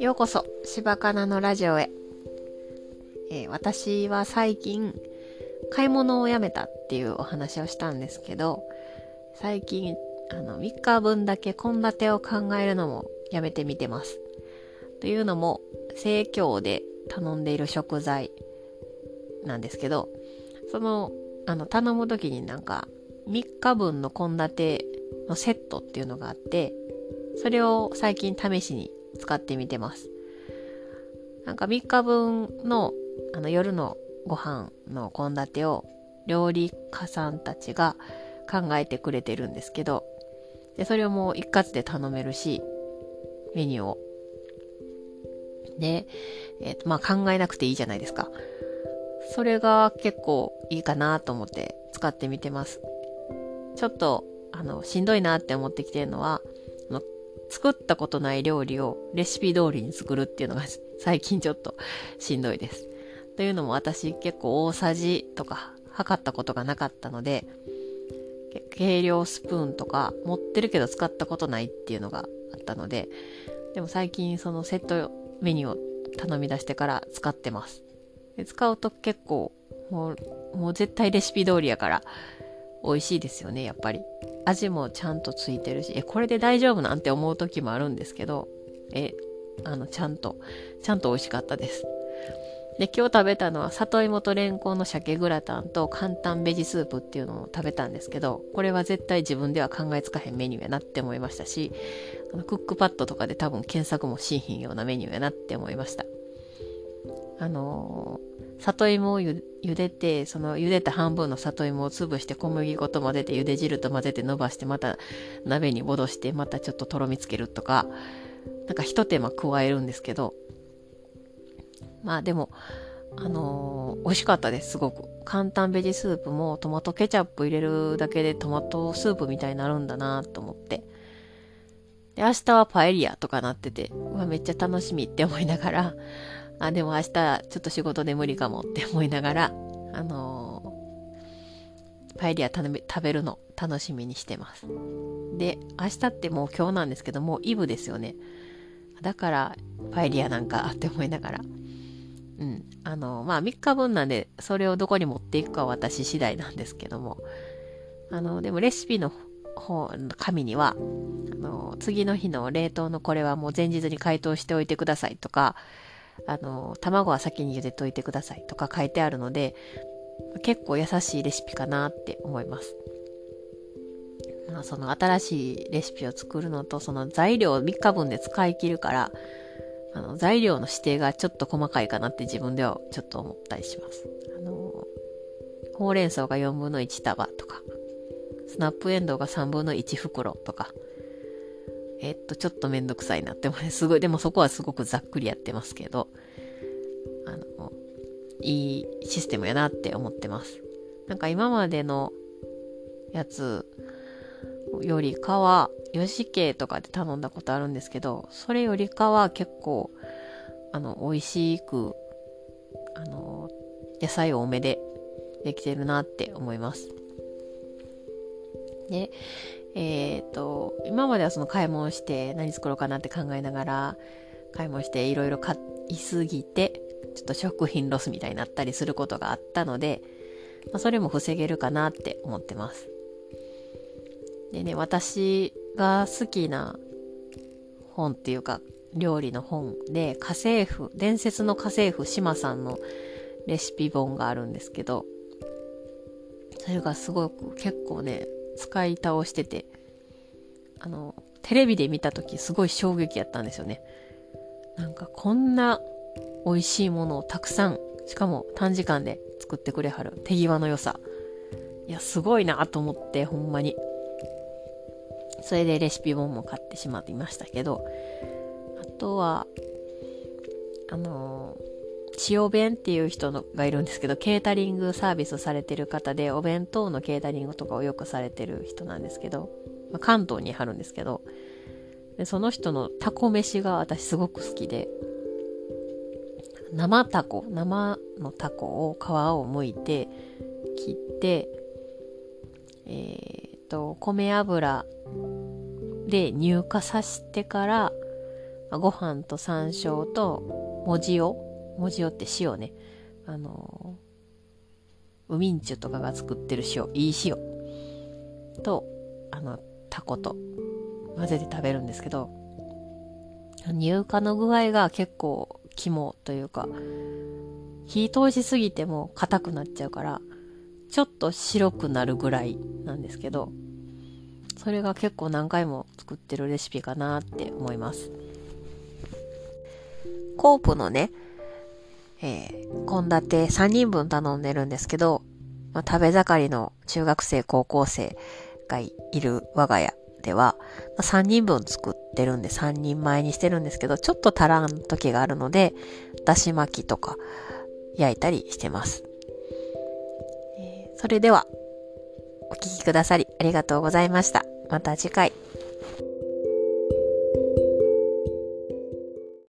ようこそ、柴かなのラジオへ。えー、私は最近、買い物をやめたっていうお話をしたんですけど、最近、あの、3日分だけ献立を考えるのもやめてみてます。というのも、生協で頼んでいる食材なんですけど、その、あの、頼む時になんか、3日分の献立のセットっていうのがあって、それを最近試しに使ってみてます。なんか3日分のあの夜のご飯の献立を料理家さんたちが考えてくれてるんですけど、でそれをもう一括で頼めるし、メニューを。で、え、ー、と、まあ考えなくていいじゃないですか。それが結構いいかなと思って使ってみてます。ちょっと、あの、しんどいなって思ってきてるのは、作ったことない料理をレシピ通りに作るっていうのが 最近ちょっとしんどいです。というのも私結構大さじとか測ったことがなかったので、計量スプーンとか持ってるけど使ったことないっていうのがあったので、でも最近そのセットメニューを頼み出してから使ってます。で使うと結構もう、もう絶対レシピ通りやから美味しいですよね、やっぱり。味もちゃんとついてるし、え、これで大丈夫なんて思う時もあるんですけど、え、あの、ちゃんと、ちゃんと美味しかったです。で、今日食べたのは里芋とレンコンの鮭グラタンと簡単ベジスープっていうのを食べたんですけど、これは絶対自分では考えつかへんメニューやなって思いましたし、あのクックパッドとかで多分検索もしんひんようなメニューやなって思いました。あのー、里芋をゆでて、その茹でた半分の里芋を潰して小麦粉と混ぜて茹で汁と混ぜて伸ばしてまた鍋に戻してまたちょっととろみつけるとか、なんか一手間加えるんですけど、まあでも、あのー、美味しかったです、すごく。簡単ベジスープもトマトケチャップ入れるだけでトマトスープみたいになるんだなと思って。で、明日はパエリアとかなってて、うわ、めっちゃ楽しみって思いながら、あ、でも明日ちょっと仕事で無理かもって思いながら、あのー、パエリア食べるの楽しみにしてます。で、明日ってもう今日なんですけどもう、イブですよね。だから、パエリアなんかって思いながら。うん。あの、まあ3日分なんで、それをどこに持っていくかは私次第なんですけども。あの、でもレシピの方の、紙には、あの、次の日の冷凍のこれはもう前日に解凍しておいてくださいとか、あの、卵は先に茹でといてくださいとか書いてあるので、結構優しいレシピかなって思います。まあ、その新しいレシピを作るのと、その材料を3日分で使い切るから、あの、材料の指定がちょっと細かいかなって自分ではちょっと思ったりします。あの、ほうれん草が4分の1束とか、スナップエンドウが3分の1袋とか、えっと、ちょっとめんどくさいなって思う。すごい、でもそこはすごくざっくりやってますけど、あの、いいシステムやなって思ってます。なんか今までのやつよりかは、吉家とかで頼んだことあるんですけど、それよりかは結構、あの、美味しく、あの、野菜多めでできてるなって思います。で、えっ、ー、と、今まではその買い物して何作ろうかなって考えながら、買い物していろいろ買いすぎて、ちょっと食品ロスみたいになったりすることがあったので、まあ、それも防げるかなって思ってます。でね、私が好きな本っていうか、料理の本で、家政婦、伝説の家政婦島さんのレシピ本があるんですけど、それがすごく結構ね、使い倒してて、あの、テレビで見た時すごい衝撃やったんですよね。なんかこんな美味しいものをたくさん、しかも短時間で作ってくれはる手際の良さ。いや、すごいなと思って、ほんまに。それでレシピ本も買ってしまっていましたけど、あとは、あのー塩弁っていう人のがいるんですけど、ケータリングサービスされてる方で、お弁当のケータリングとかをよくされてる人なんですけど、まあ、関東にあるんですけど、でその人のタコ飯が私すごく好きで、生タコ、生のタコを皮を剥いて、切って、えー、と、米油で乳化させてから、ご飯と山椒と、もじおもじおって塩ね。あのウミンチュとかが作ってる塩、いい塩と、あの、タコと混ぜて食べるんですけど、乳化の具合が結構肝というか、火通しすぎても硬くなっちゃうから、ちょっと白くなるぐらいなんですけど、それが結構何回も作ってるレシピかなって思います。コープのね、え献立3人分頼んでるんですけど、まあ、食べ盛りの中学生、高校生がいる我が家では、まあ、3人分作ってるんで3人前にしてるんですけど、ちょっと足らん時があるので、だし巻きとか焼いたりしてます。えー、それでは、お聴きくださりありがとうございました。また次回。